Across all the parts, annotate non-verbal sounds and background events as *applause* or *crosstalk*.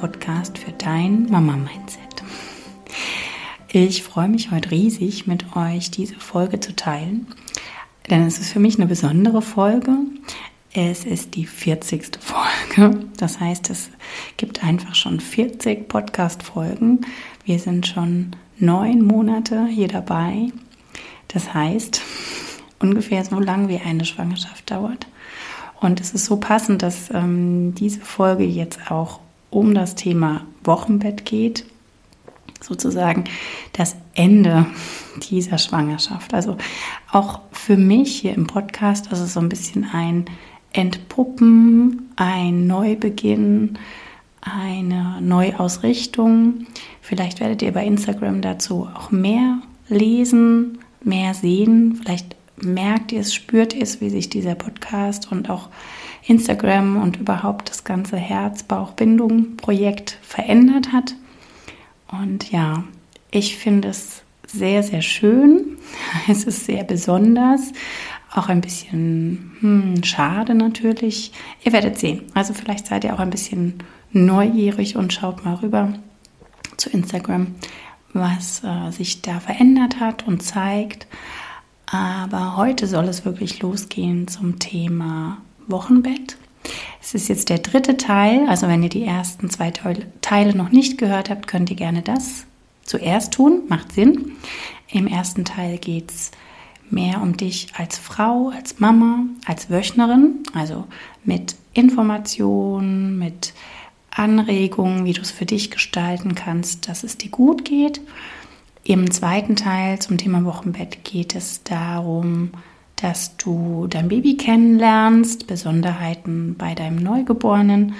Podcast für dein Mama-Mindset. Ich freue mich heute riesig, mit euch diese Folge zu teilen, denn es ist für mich eine besondere Folge. Es ist die 40. Folge. Das heißt, es gibt einfach schon 40 Podcast-Folgen. Wir sind schon neun Monate hier dabei. Das heißt, ungefähr so lang wie eine Schwangerschaft dauert. Und es ist so passend, dass ähm, diese Folge jetzt auch um das Thema Wochenbett geht, sozusagen das Ende dieser Schwangerschaft. Also auch für mich hier im Podcast ist es so ein bisschen ein Entpuppen, ein Neubeginn, eine Neuausrichtung. Vielleicht werdet ihr bei Instagram dazu auch mehr lesen, mehr sehen. Vielleicht merkt ihr es, spürt ihr es, wie sich dieser Podcast und auch Instagram und überhaupt das ganze Herz-Bauch-Bindung-Projekt verändert hat. Und ja, ich finde es sehr, sehr schön. *laughs* Es ist sehr besonders. Auch ein bisschen hm, schade natürlich. Ihr werdet sehen. Also vielleicht seid ihr auch ein bisschen neugierig und schaut mal rüber zu Instagram, was äh, sich da verändert hat und zeigt. Aber heute soll es wirklich losgehen zum Thema Wochenbett. Es ist jetzt der dritte Teil, also wenn ihr die ersten zwei Teile noch nicht gehört habt, könnt ihr gerne das zuerst tun, macht Sinn. Im ersten Teil geht es mehr um dich als Frau, als Mama, als Wöchnerin, also mit Informationen, mit Anregungen, wie du es für dich gestalten kannst, dass es dir gut geht. Im zweiten Teil zum Thema Wochenbett geht es darum, dass du dein Baby kennenlernst, Besonderheiten bei deinem Neugeborenen.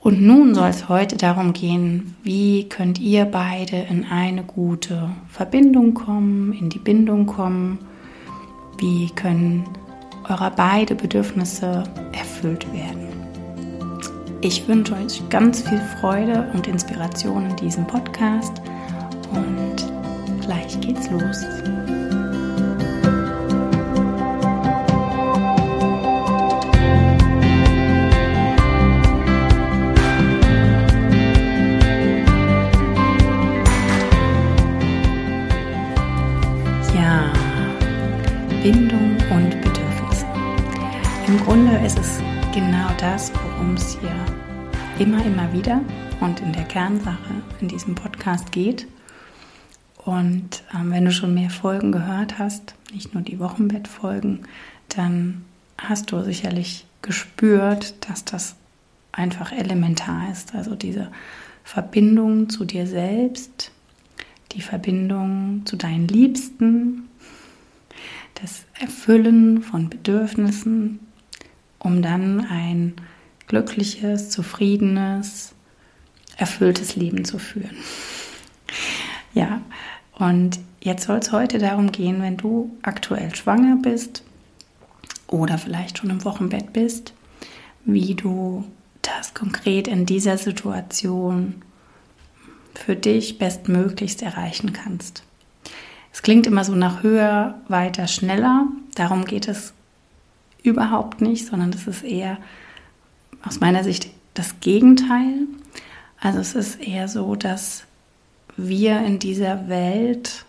Und nun soll es heute darum gehen, wie könnt ihr beide in eine gute Verbindung kommen, in die Bindung kommen, wie können eure beide Bedürfnisse erfüllt werden. Ich wünsche euch ganz viel Freude und Inspiration in diesem Podcast und Gleich geht's los. Bindung und Bedürfnisse. Im Grunde ist es genau das, worum es hier immer, immer wieder und in der Kernsache in diesem Podcast geht. Und ähm, wenn du schon mehr Folgen gehört hast, nicht nur die Wochenbettfolgen, dann hast du sicherlich gespürt, dass das einfach elementar ist. Also diese Verbindung zu dir selbst, die Verbindung zu deinen Liebsten, das Erfüllen von Bedürfnissen, um dann ein glückliches, zufriedenes, erfülltes Leben zu führen. *laughs* Ja, und jetzt soll es heute darum gehen, wenn du aktuell schwanger bist oder vielleicht schon im Wochenbett bist, wie du das konkret in dieser Situation für dich bestmöglichst erreichen kannst. Klingt immer so nach höher, weiter, schneller. Darum geht es überhaupt nicht, sondern das ist eher aus meiner Sicht das Gegenteil. Also es ist eher so, dass wir in dieser Welt,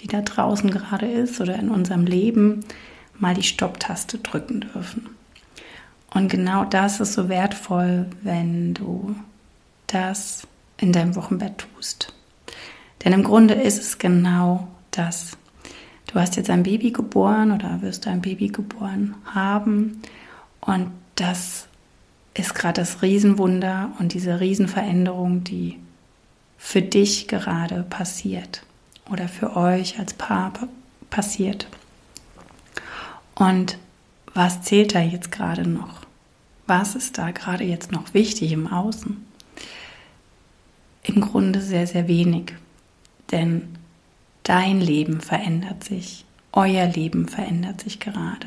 die da draußen gerade ist oder in unserem Leben, mal die Stopptaste drücken dürfen. Und genau das ist so wertvoll, wenn du das in deinem Wochenbett tust. Denn im Grunde ist es genau das. Du hast jetzt ein Baby geboren oder wirst ein Baby geboren haben und das ist gerade das Riesenwunder und diese Riesenveränderung, die für dich gerade passiert oder für euch als Paar passiert. Und was zählt da jetzt gerade noch? Was ist da gerade jetzt noch wichtig im Außen? Im Grunde sehr, sehr wenig. Denn dein Leben verändert sich, euer Leben verändert sich gerade.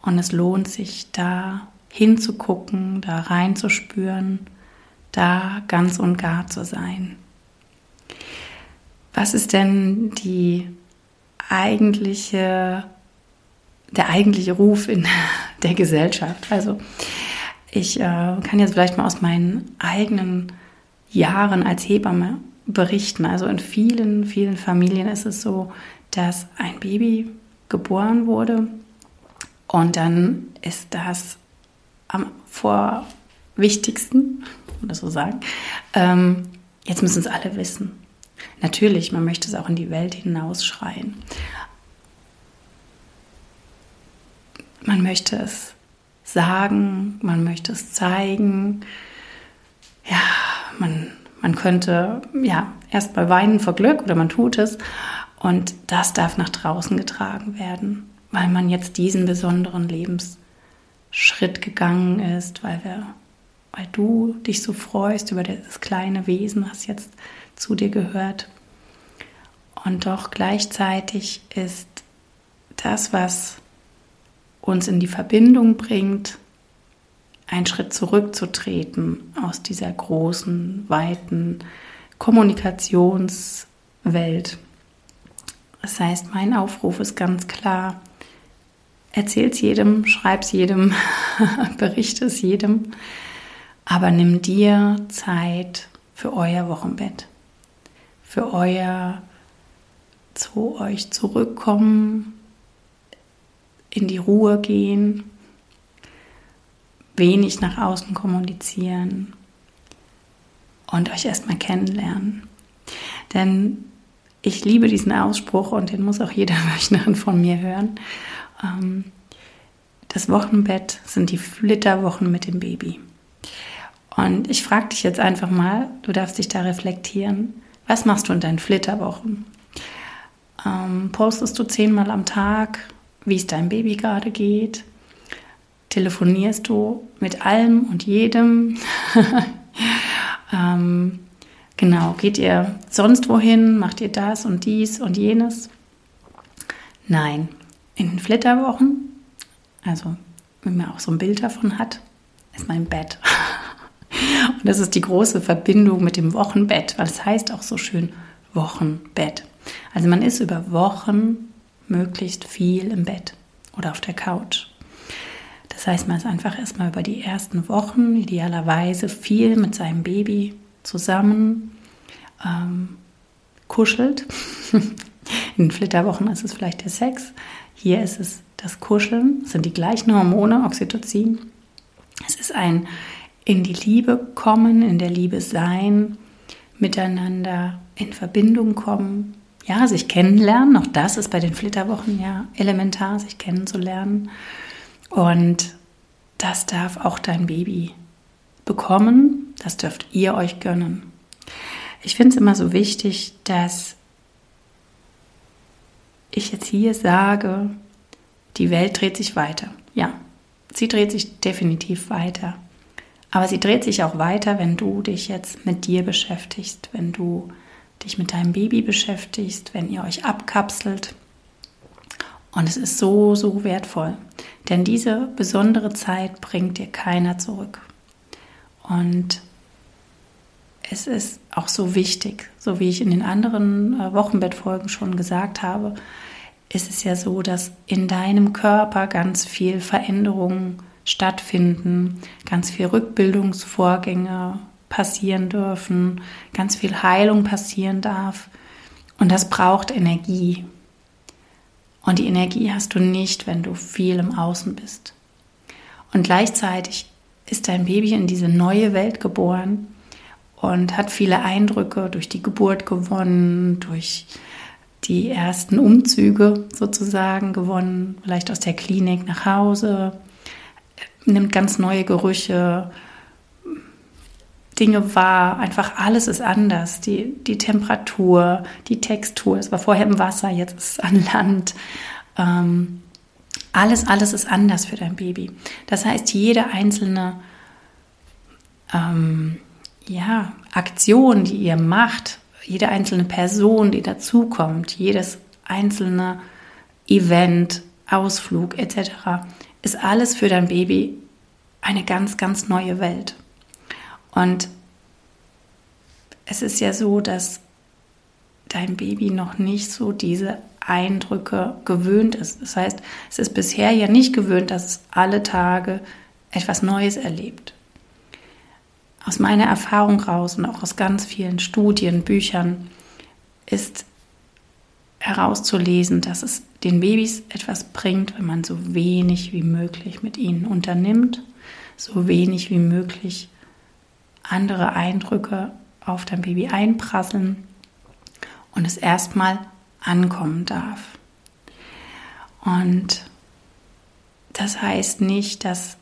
Und es lohnt sich, da hinzugucken, da reinzuspüren da ganz und gar zu sein. Was ist denn die eigentliche der eigentliche Ruf in *laughs* der Gesellschaft. Also ich äh, kann jetzt vielleicht mal aus meinen eigenen Jahren als Hebamme berichten. Also in vielen, vielen Familien ist es so, dass ein Baby geboren wurde und dann ist das am vorwichtigsten, oder so sagen, ähm, jetzt müssen es alle wissen. Natürlich, man möchte es auch in die Welt hinausschreien. Man möchte es sagen, man möchte es zeigen. Ja, man, man könnte ja erst mal weinen vor Glück oder man tut es. Und das darf nach draußen getragen werden, weil man jetzt diesen besonderen Lebensschritt gegangen ist, weil wir, weil du dich so freust über das kleine Wesen, was jetzt zu dir gehört. Und doch gleichzeitig ist das, was uns in die Verbindung bringt, einen Schritt zurückzutreten aus dieser großen, weiten Kommunikationswelt. Das heißt, mein Aufruf ist ganz klar, erzähl es jedem, schreib es jedem, *laughs* berichte es jedem, aber nimm dir Zeit für euer Wochenbett, für euer zu euch zurückkommen, in die Ruhe gehen, wenig nach außen kommunizieren und euch erstmal kennenlernen. Denn ich liebe diesen Ausspruch und den muss auch jeder *laughs* Wöchnerin von mir hören. Ähm, das Wochenbett sind die Flitterwochen mit dem Baby. Und ich frage dich jetzt einfach mal, du darfst dich da reflektieren, was machst du in deinen Flitterwochen? Ähm, postest du zehnmal am Tag wie es deinem Baby gerade geht? Telefonierst du mit allem und jedem? *laughs* ähm, genau, geht ihr sonst wohin? Macht ihr das und dies und jenes? Nein, in Flitterwochen, also wenn man auch so ein Bild davon hat, ist mein Bett. *laughs* Und das ist die große Verbindung mit dem Wochenbett, weil es heißt auch so schön Wochenbett. Also man ist über Wochen möglichst viel im Bett oder auf der Couch. Das heißt, man ist einfach erstmal über die ersten Wochen idealerweise viel mit seinem Baby zusammen, ähm, kuschelt. *laughs* In Flitterwochen ist es vielleicht der Sex. Hier ist es das Kuscheln, es sind die gleichen Hormone, Oxytocin. Es ist ein in die Liebe kommen, in der Liebe sein, miteinander in Verbindung kommen, ja, sich kennenlernen. Auch das ist bei den Flitterwochen ja elementar, sich kennenzulernen. Und das darf auch dein Baby bekommen. Das dürft ihr euch gönnen. Ich finde es immer so wichtig, dass ich jetzt hier sage, die Welt dreht sich weiter. Ja, sie dreht sich definitiv weiter. Aber sie dreht sich auch weiter, wenn du dich jetzt mit dir beschäftigst, wenn du dich mit deinem Baby beschäftigst, wenn ihr euch abkapselt. Und es ist so, so wertvoll. Denn diese besondere Zeit bringt dir keiner zurück. Und es ist auch so wichtig, so wie ich in den anderen äh, Wochenbettfolgen schon gesagt habe, ist es ja so, dass in deinem Körper ganz viel Veränderungen stattfinden, ganz viel Rückbildungsvorgänge passieren dürfen, ganz viel Heilung passieren darf. Und das braucht Energie. Und die Energie hast du nicht, wenn du viel im Außen bist. Und gleichzeitig ist dein Baby in diese neue Welt geboren und hat viele Eindrücke durch die Geburt gewonnen, durch die ersten Umzüge sozusagen gewonnen, vielleicht aus der Klinik nach Hause, nimmt ganz neue Gerüche, Dinge wahr. Einfach alles ist anders. Die, die Temperatur, die Textur. Es war vorher im Wasser, jetzt ist es an Land. Ähm, alles, alles ist anders für dein Baby. Das heißt, jede einzelne ähm, ja, Aktion, die ihr macht, jede einzelne Person, die dazukommt, jedes einzelne Event, Ausflug etc., ist alles für dein Baby eine ganz, ganz neue Welt. Und es ist ja so, dass dein Baby noch nicht so diese Eindrücke gewöhnt ist. Das heißt, es ist bisher ja nicht gewöhnt, dass es alle Tage etwas Neues erlebt. Aus meiner Erfahrung raus und auch aus ganz vielen Studien, Büchern ist herauszulesen, dass es den Babys etwas bringt, wenn man so wenig wie möglich mit ihnen unternimmt, so wenig wie möglich andere Eindrücke auf dein Baby einprasseln und es erstmal ankommen darf. Und das heißt nicht, dass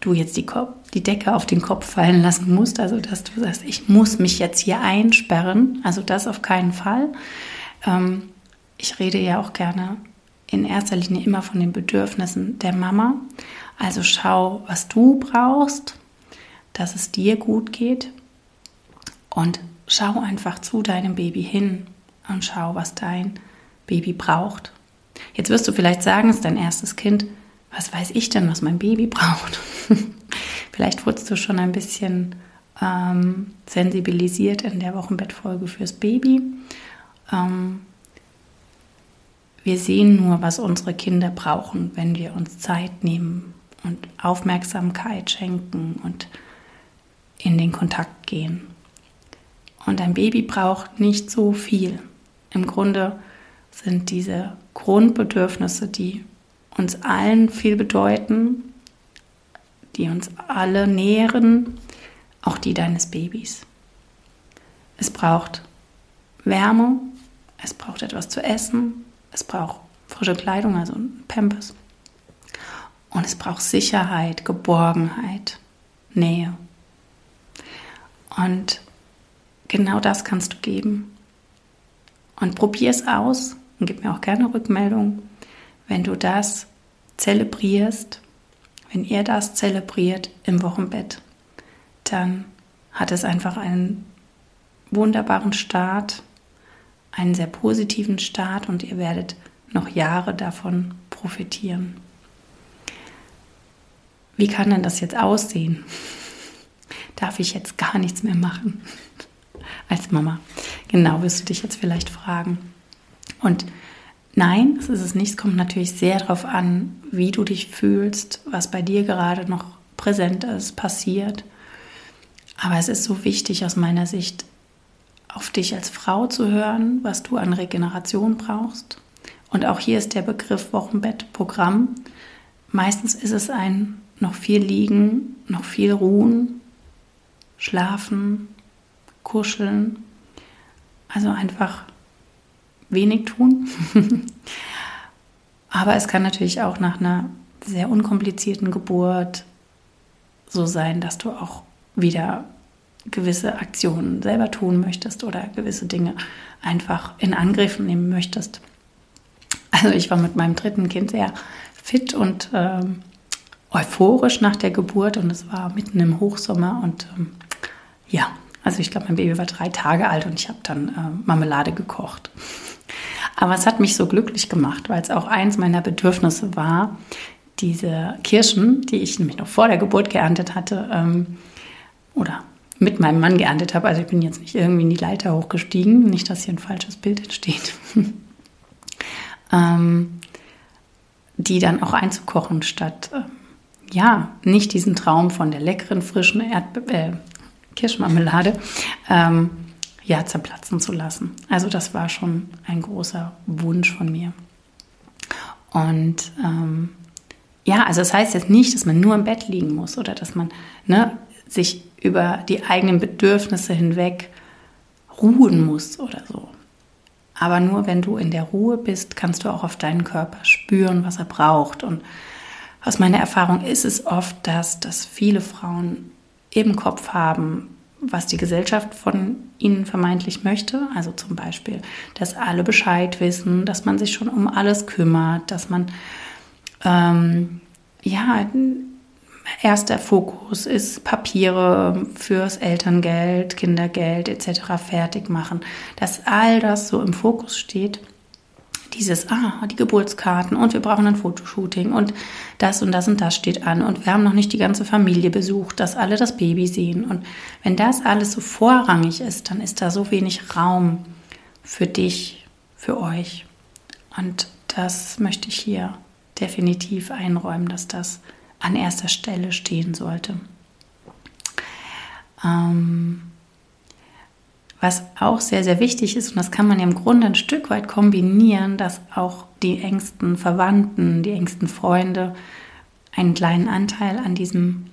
du jetzt die, Kopf, die Decke auf den Kopf fallen lassen musst, also dass du sagst, ich muss mich jetzt hier einsperren, also das auf keinen Fall. Ähm, ich rede ja auch gerne in erster Linie immer von den Bedürfnissen der Mama. Also schau, was du brauchst, dass es dir gut geht und schau einfach zu deinem Baby hin und schau, was dein Baby braucht. Jetzt wirst du vielleicht sagen, es ist dein erstes Kind. Was weiß ich denn, was mein Baby braucht? *laughs* vielleicht wurdest du schon ein bisschen ähm, sensibilisiert in der Wochenbettfolge fürs Baby. Ähm, wir sehen nur, was unsere Kinder brauchen, wenn wir uns Zeit nehmen und Aufmerksamkeit schenken und in den Kontakt gehen. Und ein Baby braucht nicht so viel. Im Grunde sind diese Grundbedürfnisse, die uns allen viel bedeuten, die uns alle nähren, auch die deines Babys. Es braucht Wärme, es braucht etwas zu essen, es braucht frische Kleidung, also Pampers. Und es braucht Sicherheit, Geborgenheit, Nähe. Und genau das kannst du geben. Und probier es aus und gib mir auch gerne Rückmeldung, wenn du das zelebrierst, wenn ihr das zelebriert im Wochenbett, dann hat es einfach einen wunderbaren Start, einen sehr positiven Start und ihr werdet noch Jahre davon profitieren. Wie kann denn das jetzt aussehen? Darf ich jetzt gar nichts mehr machen *laughs* als Mama? Genau, wirst du dich jetzt vielleicht fragen. Und nein, das ist es nicht. Es kommt natürlich sehr darauf an, wie du dich fühlst, was bei dir gerade noch präsent ist, passiert. Aber es ist so wichtig aus meiner Sicht, auf dich als Frau zu hören, was du an Regeneration brauchst. Und auch hier ist der Begriff Wochenbettprogramm. Meistens ist es ein noch viel liegen, noch viel ruhen, schlafen, kuscheln. Also einfach wenig tun. *laughs* Aber es kann natürlich auch nach einer sehr unkomplizierten Geburt so sein, dass du auch wieder gewisse Aktionen selber tun möchtest oder gewisse Dinge einfach in Angriff nehmen möchtest. Also ich war mit meinem dritten Kind sehr fit und ähm, euphorisch nach der Geburt und es war mitten im Hochsommer und ähm, ja, also ich glaube, mein Baby war drei Tage alt und ich habe dann äh, Marmelade gekocht. Aber es hat mich so glücklich gemacht, weil es auch eins meiner Bedürfnisse war, diese Kirschen, die ich nämlich noch vor der Geburt geerntet hatte, ähm, oder mit meinem Mann geerntet habe. Also ich bin jetzt nicht irgendwie in die Leiter hochgestiegen, nicht, dass hier ein falsches Bild entsteht. *laughs* ähm, die dann auch einzukochen, statt äh, ja, nicht diesen Traum von der leckeren, frischen Erdbe äh, Kirschmarmelade ähm, ja, zerplatzen zu lassen. Also das war schon ein großer Wunsch von mir. Und ähm, ja, also das heißt jetzt nicht, dass man nur im Bett liegen muss oder dass man ne, sich über die eigenen Bedürfnisse hinweg ruhen muss oder so. Aber nur wenn du in der Ruhe bist, kannst du auch auf deinen Körper spüren, was er braucht. Und aus meiner Erfahrung ist es oft, dass, dass viele Frauen im Kopf haben, was die Gesellschaft von ihnen vermeintlich möchte. Also zum Beispiel, dass alle Bescheid wissen, dass man sich schon um alles kümmert, dass man ähm, ja erster Fokus ist Papiere fürs Elterngeld, Kindergeld etc. fertig machen, dass all das so im Fokus steht. Dieses, ah, die Geburtskarten und wir brauchen ein Fotoshooting und das und das und das steht an und wir haben noch nicht die ganze Familie besucht, dass alle das Baby sehen. Und wenn das alles so vorrangig ist, dann ist da so wenig Raum für dich, für euch. Und das möchte ich hier definitiv einräumen, dass das an erster Stelle stehen sollte. Ähm, was auch sehr, sehr wichtig ist, und das kann man ja im Grunde ein Stück weit kombinieren, dass auch die engsten Verwandten, die engsten Freunde einen kleinen Anteil an, diesem,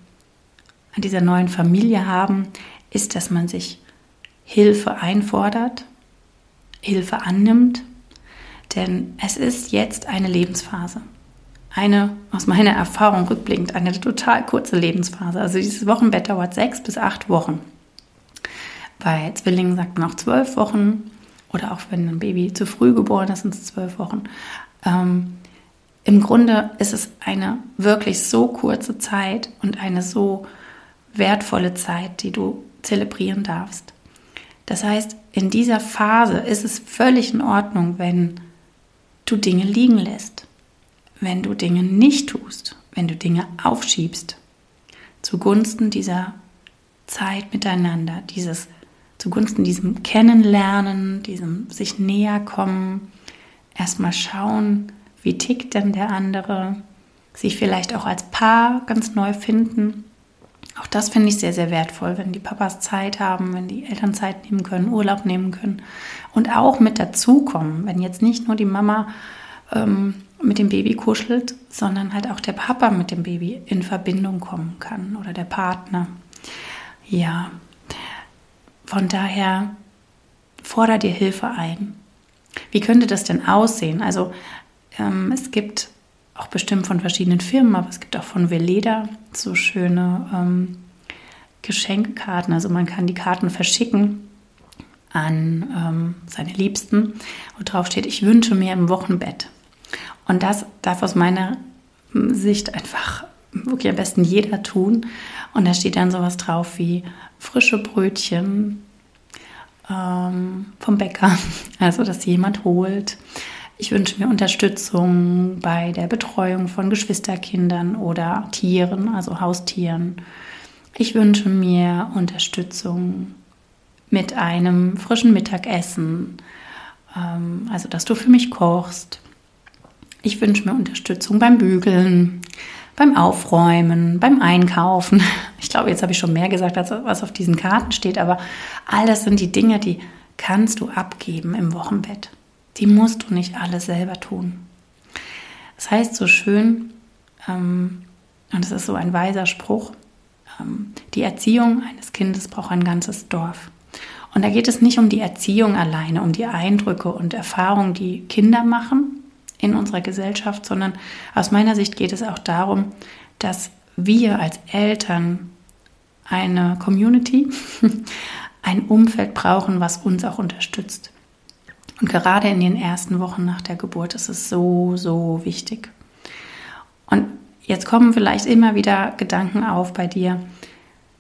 an dieser neuen Familie haben, ist, dass man sich Hilfe einfordert, Hilfe annimmt, denn es ist jetzt eine Lebensphase. Eine, aus meiner Erfahrung rückblickend, eine total kurze Lebensphase. Also dieses Wochenbett dauert sechs bis acht Wochen. Bei Zwillingen sagt man auch zwölf Wochen oder auch wenn ein Baby zu früh geboren ist, sind es zwölf Wochen. Ähm, Im Grunde ist es eine wirklich so kurze Zeit und eine so wertvolle Zeit, die du zelebrieren darfst. Das heißt, in dieser Phase ist es völlig in Ordnung, wenn du Dinge liegen lässt, wenn du Dinge nicht tust, wenn du Dinge aufschiebst, zugunsten dieser Zeit miteinander, dieses zugunsten diesem Kennenlernen, diesem sich näher kommen, erstmal schauen, wie tickt denn der andere, sich vielleicht auch als Paar ganz neu finden. Auch das finde ich sehr, sehr wertvoll, wenn die Papas Zeit haben, wenn die Eltern Zeit nehmen können, Urlaub nehmen können und auch mit dazukommen, wenn jetzt nicht nur die Mama ähm, mit dem Baby kuschelt, sondern halt auch der Papa mit dem Baby in Verbindung kommen kann oder der Partner. Ja, von daher forder dir Hilfe ein. Wie könnte das denn aussehen? Also ähm, es gibt auch bestimmt von verschiedenen Firmen, aber es gibt auch von Veleda so schöne ähm, Geschenkkarten. Also man kann die Karten verschicken an ähm, seine Liebsten, wo drauf steht, ich wünsche mir im Wochenbett. Und das darf aus meiner Sicht einfach wirklich am besten jeder tun. Und da steht dann sowas drauf wie frische Brötchen ähm, vom Bäcker, *laughs* also dass jemand holt. Ich wünsche mir Unterstützung bei der Betreuung von Geschwisterkindern oder Tieren, also Haustieren. Ich wünsche mir Unterstützung mit einem frischen Mittagessen, ähm, also dass du für mich kochst. Ich wünsche mir Unterstützung beim Bügeln beim Aufräumen, beim Einkaufen. *laughs* Ich glaube, jetzt habe ich schon mehr gesagt, als was auf diesen Karten steht, aber all das sind die Dinge, die kannst du abgeben im Wochenbett. Die musst du nicht alle selber tun. Das heißt so schön, ähm, und es ist so ein weiser Spruch, ähm, die Erziehung eines Kindes braucht ein ganzes Dorf. Und da geht es nicht um die Erziehung alleine, um die Eindrücke und Erfahrungen, die Kinder machen, in unserer Gesellschaft, sondern aus meiner Sicht geht es auch darum, dass wir als Eltern eine Community, *laughs* ein Umfeld brauchen, was uns auch unterstützt. Und gerade in den ersten Wochen nach der Geburt ist es so, so wichtig. Und jetzt kommen vielleicht immer wieder Gedanken auf bei dir,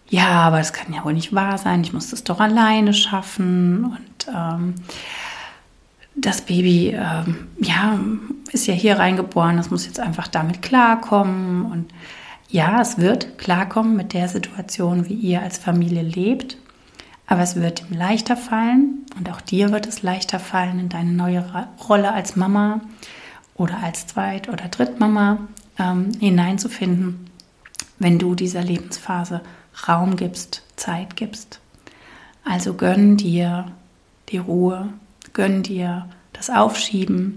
ja, aber das kann ja wohl nicht wahr sein, ich muss das doch alleine schaffen und ähm, das Baby ähm, ja, ist ja hier reingeboren, es muss jetzt einfach damit klarkommen. Und ja, es wird klarkommen mit der Situation, wie ihr als Familie lebt. Aber es wird ihm leichter fallen und auch dir wird es leichter fallen, in deine neue Rolle als Mama oder als Zweit- oder Drittmama ähm, hineinzufinden, wenn du dieser Lebensphase Raum gibst, Zeit gibst. Also gönn dir die Ruhe, gönn dir das Aufschieben,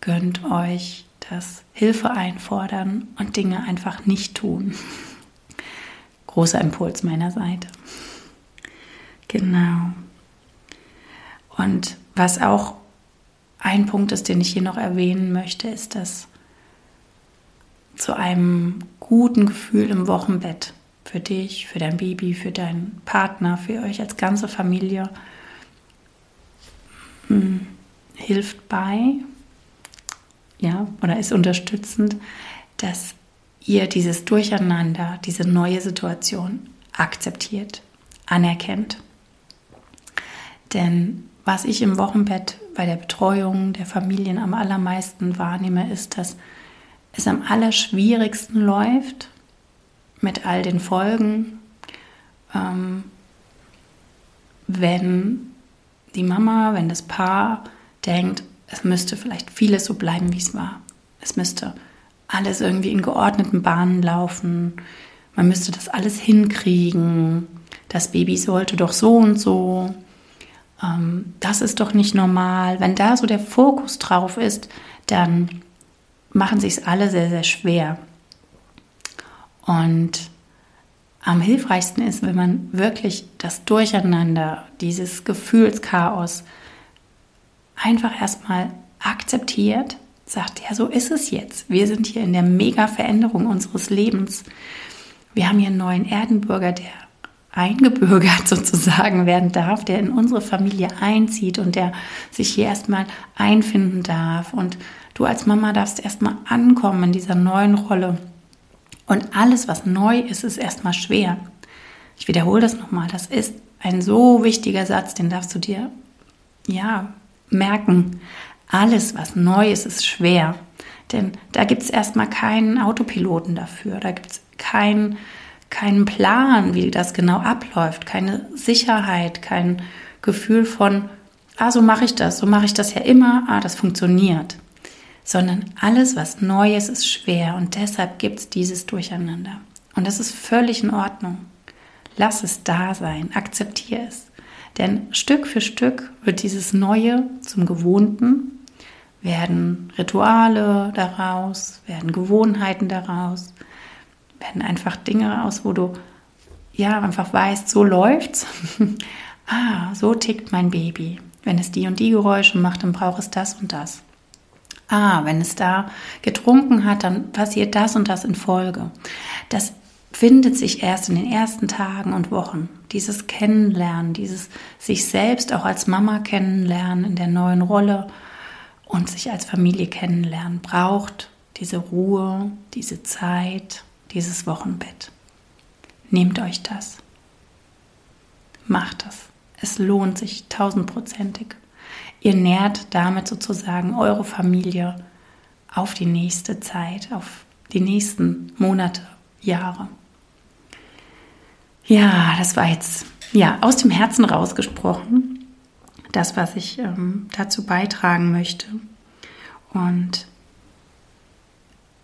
gönnt euch das Hilfe einfordern und Dinge einfach nicht tun. Großer Impuls meiner Seite. Genau. Und was auch ein Punkt ist, den ich hier noch erwähnen möchte, ist, dass zu einem guten Gefühl im Wochenbett für dich, für dein Baby, für deinen Partner, für euch als ganze Familie hm, hilft bei, ja, oder ist unterstützend, dass ihr dieses Durcheinander, diese neue Situation akzeptiert, anerkennt. Denn was ich im Wochenbett bei der Betreuung der Familien am allermeisten wahrnehme, ist, dass es am allerschwierigsten läuft mit all den Folgen, ähm, wenn die Mama, wenn das Paar denkt, es müsste vielleicht vieles so bleiben, wie es war. Es müsste alles irgendwie in geordneten Bahnen laufen. Man müsste das alles hinkriegen. Das Baby sollte doch so und so. Ähm, das ist doch nicht normal. Wenn da so der Fokus drauf ist, dann machen sich es alle sehr, sehr schwer. Und am hilfreichsten ist, wenn man wirklich das Durcheinander, dieses Gefühlschaos einfach erstmal akzeptiert, sagt, ja, so ist es jetzt. Wir sind hier in der Mega-Veränderung unseres Lebens. Wir haben hier einen neuen Erdenbürger, der eingebürgert *laughs* sozusagen werden darf, der in unsere Familie einzieht und der sich hier erstmal einfinden darf. Und du als Mama darfst erstmal ankommen in dieser neuen Rolle. Und alles, was neu ist, ist erstmal schwer. Ich wiederhole das nochmal. Das ist ein so wichtiger Satz, den darfst du dir, ja, merken. Alles, was neu ist, ist schwer. Denn da gibt es erstmal keinen Autopiloten dafür. Da gibt es keinen keinen Plan, wie das genau abläuft, keine Sicherheit, kein Gefühl von, ah, so mache ich das, so mache ich das ja immer, ah, das funktioniert. Sondern alles, was neu ist, ist schwer und deshalb gibt es dieses Durcheinander. Und das ist völlig in Ordnung. Lass es da sein, akzeptiere es. Denn Stück für Stück wird dieses Neue zum Gewohnten, werden Rituale daraus, werden Gewohnheiten daraus, werden einfach Dinge aus, wo du ja einfach weißt, so läuft's. *laughs* ah, so tickt mein Baby. Wenn es die und die Geräusche macht, dann braucht es das und das. Ah, wenn es da getrunken hat, dann passiert das und das in Folge. Das findet sich erst in den ersten Tagen und Wochen. Dieses Kennenlernen, dieses sich selbst auch als Mama kennenlernen in der neuen Rolle und sich als Familie kennenlernen, braucht diese Ruhe, diese Zeit, dieses Wochenbett. Nehmt euch das. Macht das. Es lohnt sich tausendprozentig. Ihr nährt damit sozusagen eure Familie auf die nächste Zeit, auf die nächsten Monate, Jahre. Ja, das war jetzt ja aus dem Herzen rausgesprochen, das, was ich ähm, dazu beitragen möchte. Und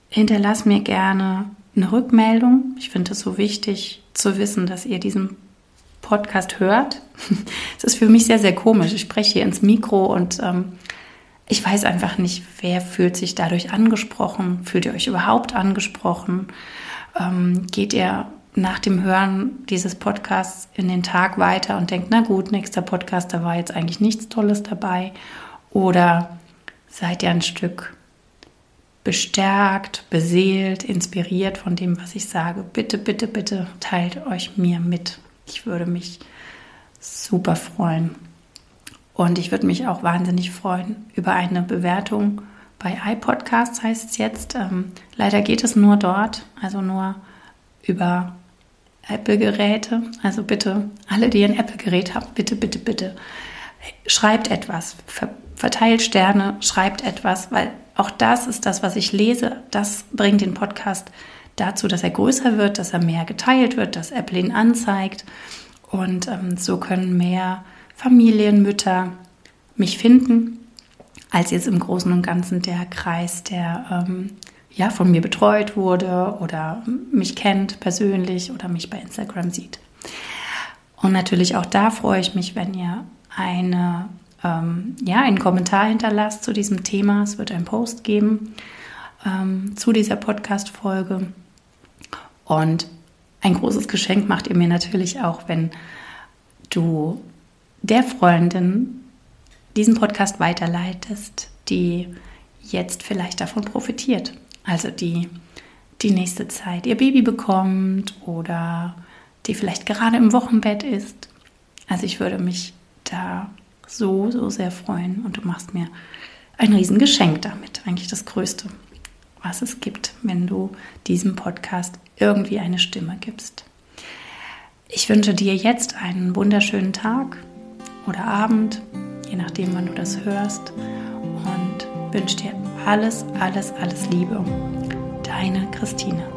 hinterlass mir gerne eine Rückmeldung. Ich finde es so wichtig zu wissen, dass ihr diesen Podcast hört. *laughs* Es ist für mich sehr, sehr komisch. Ich spreche hier ins Mikro und ähm, ich weiß einfach nicht, wer fühlt sich dadurch angesprochen. Fühlt ihr euch überhaupt angesprochen? Ähm, geht ihr nach dem Hören dieses Podcasts in den Tag weiter und denkt, na gut, nächster Podcast, da war jetzt eigentlich nichts Tolles dabei? Oder seid ihr ein Stück bestärkt, beseelt, inspiriert von dem, was ich sage, bitte, bitte, bitte teilt euch mir mit. Ich würde mich super freuen. Und ich würde mich auch wahnsinnig freuen über eine Bewertung bei iPodcasts, heißt es jetzt. Ähm, leider geht es nur dort, also nur über Apple-Geräte. Also bitte, alle, die ein Apple-Gerät haben, bitte, bitte, bitte, schreibt etwas, verteilt Sterne, schreibt etwas, weil auch das ist das, was ich lese. Das bringt den Podcast dazu, dass er größer wird, dass er mehr geteilt wird, dass Apple ihn anzeigt. Und ähm, so können mehr Familien, Mütter mich finden, als jetzt im Großen und Ganzen der Kreis, der ähm, ja von mir betreut wurde oder mich kennt persönlich oder mich bei Instagram sieht. Und natürlich auch da freue ich mich, wenn ihr eine ähm, ja, einen Kommentar hinterlasst zu diesem Thema. Es wird einen Post geben ähm, zu dieser Podcast-Folge. Und ein großes Geschenk macht ihr mir natürlich auch, wenn du der Freundin diesen Podcast weiterleitest, die jetzt vielleicht davon profitiert. Also die die nächste Zeit ihr Baby bekommt oder die vielleicht gerade im Wochenbett ist. Also ich würde mich da so, so sehr freuen und du machst mir ein Riesengeschenk damit. Eigentlich das Größte, was es gibt, wenn du diesem Podcast irgendwie eine Stimme gibst. Ich wünsche dir jetzt einen wunderschönen Tag oder Abend, je nachdem, wann du das hörst. Und wünsche dir alles, alles, alles Liebe. Deine Christine.